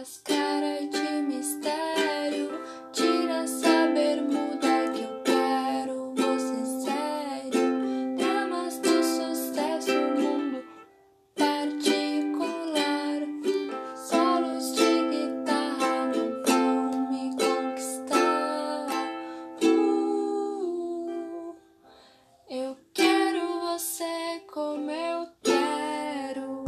Faz cara de mistério, tira essa bermuda que eu quero. Você sério, Dramas do sucesso, mundo particular. Solos de guitarra não vão me conquistar. Uh, eu quero você comer.